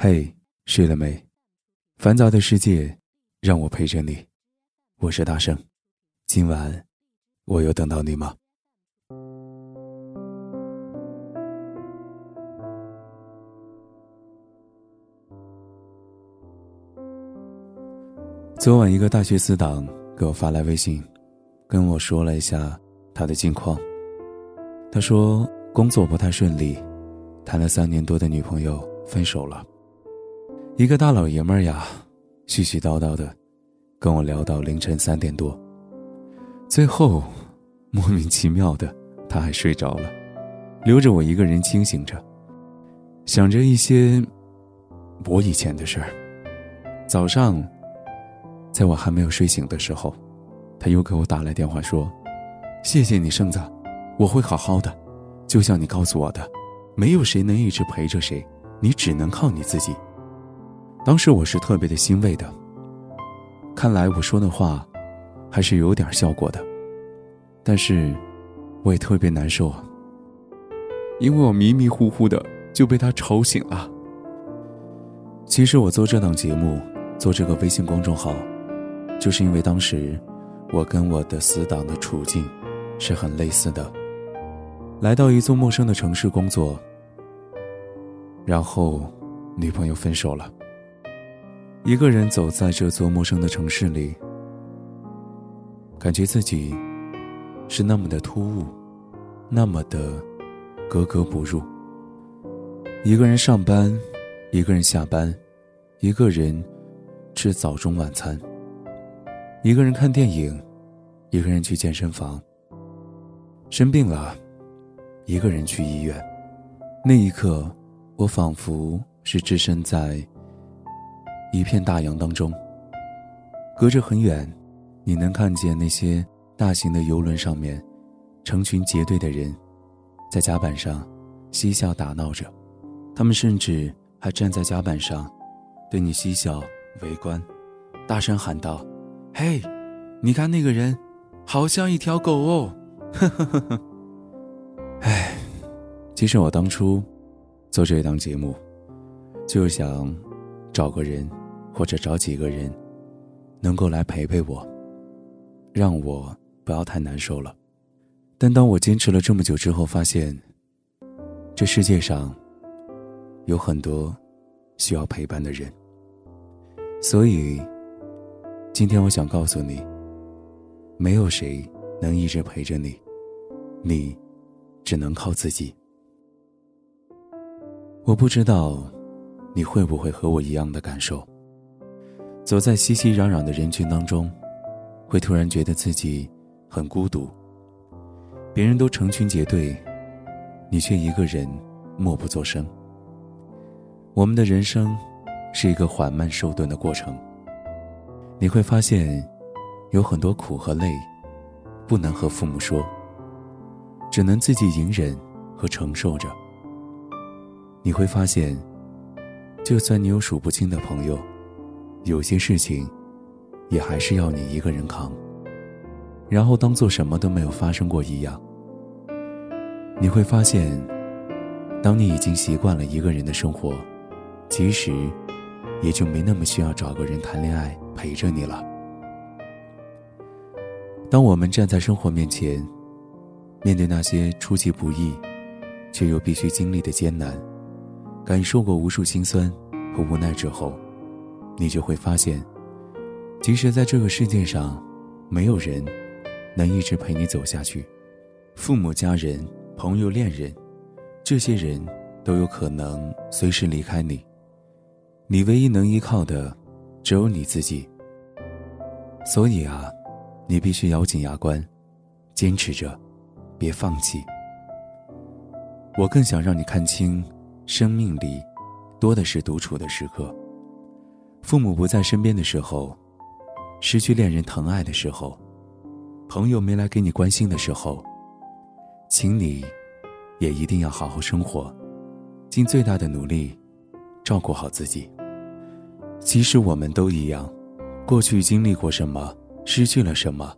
嘿，睡了没？烦躁的世界，让我陪着你。我是大圣，今晚我有等到你吗？昨晚一个大学死党给我发来微信，跟我说了一下他的近况。他说工作不太顺利，谈了三年多的女朋友分手了。一个大老爷们儿呀，絮絮叨叨的，跟我聊到凌晨三点多。最后，莫名其妙的，他还睡着了，留着我一个人清醒着，想着一些我以前的事儿。早上，在我还没有睡醒的时候，他又给我打来电话说：“谢谢你，圣子，我会好好的，就像你告诉我的，没有谁能一直陪着谁，你只能靠你自己。”当时我是特别的欣慰的。看来我说的话，还是有点效果的。但是，我也特别难受啊。因为我迷迷糊糊的就被他吵醒了。其实我做这档节目，做这个微信公众号，就是因为当时，我跟我的死党的处境，是很类似的。来到一座陌生的城市工作，然后，女朋友分手了。一个人走在这座陌生的城市里，感觉自己是那么的突兀，那么的格格不入。一个人上班，一个人下班，一个人吃早中晚餐，一个人看电影，一个人去健身房。生病了，一个人去医院。那一刻，我仿佛是置身在。一片大洋当中，隔着很远，你能看见那些大型的游轮上面，成群结队的人，在甲板上嬉笑打闹着，他们甚至还站在甲板上，对你嬉笑围观，大声喊道：“嘿，你看那个人，好像一条狗哦！”呵呵呵呵。哎，其实我当初做这档节目，就是想找个人。或者找几个人，能够来陪陪我，让我不要太难受了。但当我坚持了这么久之后，发现这世界上有很多需要陪伴的人。所以，今天我想告诉你，没有谁能一直陪着你，你只能靠自己。我不知道你会不会和我一样的感受。走在熙熙攘攘的人群当中，会突然觉得自己很孤独。别人都成群结队，你却一个人默不作声。我们的人生是一个缓慢受顿的过程。你会发现，有很多苦和累，不能和父母说，只能自己隐忍和承受着。你会发现，就算你有数不清的朋友。有些事情，也还是要你一个人扛，然后当做什么都没有发生过一样。你会发现，当你已经习惯了一个人的生活，其实也就没那么需要找个人谈恋爱陪着你了。当我们站在生活面前，面对那些出其不意，却又必须经历的艰难，感受过无数心酸和无奈之后。你就会发现，即使在这个世界上，没有人能一直陪你走下去。父母、家人、朋友、恋人，这些人都有可能随时离开你。你唯一能依靠的，只有你自己。所以啊，你必须咬紧牙关，坚持着，别放弃。我更想让你看清，生命里多的是独处的时刻。父母不在身边的时候，失去恋人疼爱的时候，朋友没来给你关心的时候，请你，也一定要好好生活，尽最大的努力，照顾好自己。其实我们都一样，过去经历过什么，失去了什么，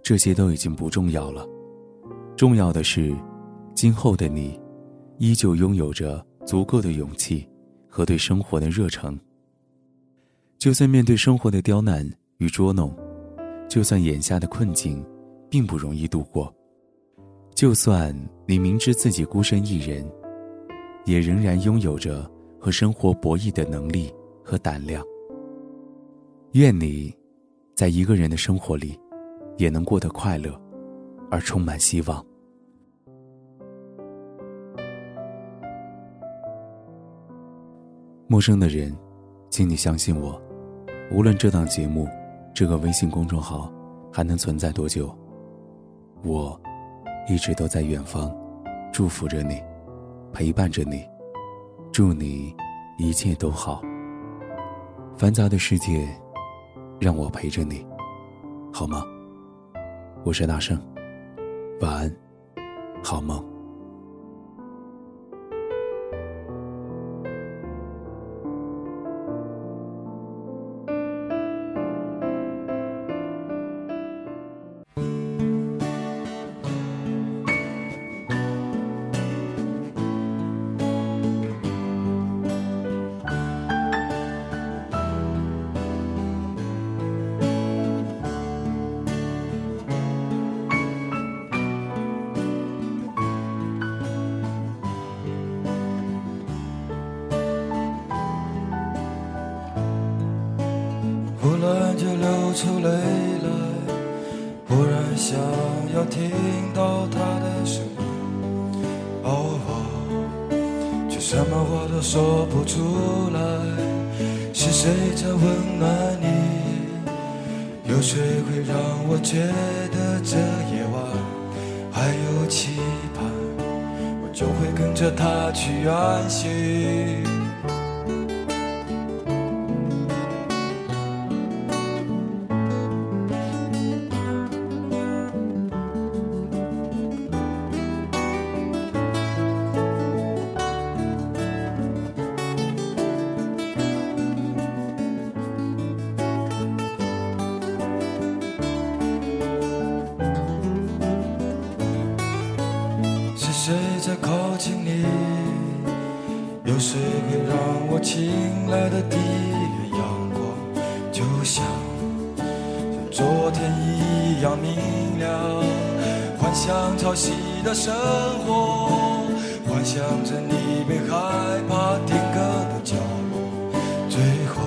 这些都已经不重要了，重要的是，今后的你，依旧拥有着足够的勇气。和对生活的热诚。就算面对生活的刁难与捉弄，就算眼下的困境并不容易度过，就算你明知自己孤身一人，也仍然拥有着和生活博弈的能力和胆量。愿你，在一个人的生活里，也能过得快乐，而充满希望。陌生的人，请你相信我，无论这档节目、这个微信公众号还能存在多久，我一直都在远方，祝福着你，陪伴着你，祝你一切都好。繁杂的世界，让我陪着你，好吗？我是大圣，晚安，好梦。忽然就流出泪来，忽然想要听到他的声音，哦，却什么话都说不出来。是谁在温暖你？有谁会让我觉得这夜晚还有期盼？我就会跟着他去远行。谁在靠近你？有谁会让我醒来的第一缕阳光，就像像昨天一样明亮？幻想潮汐的生活，幻想着你被害怕定格的角落，最后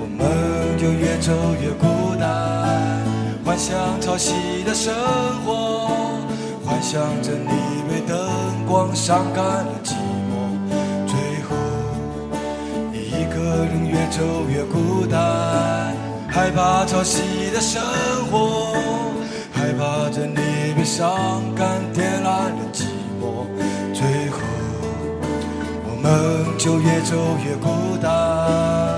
我们就越走越孤单。幻想潮汐的生活。幻想着你被灯光伤感了寂寞，最后你一个人越走越孤单，害怕潮汐的生活，害怕着你被伤感点燃了寂寞，最后我们就越走越孤单。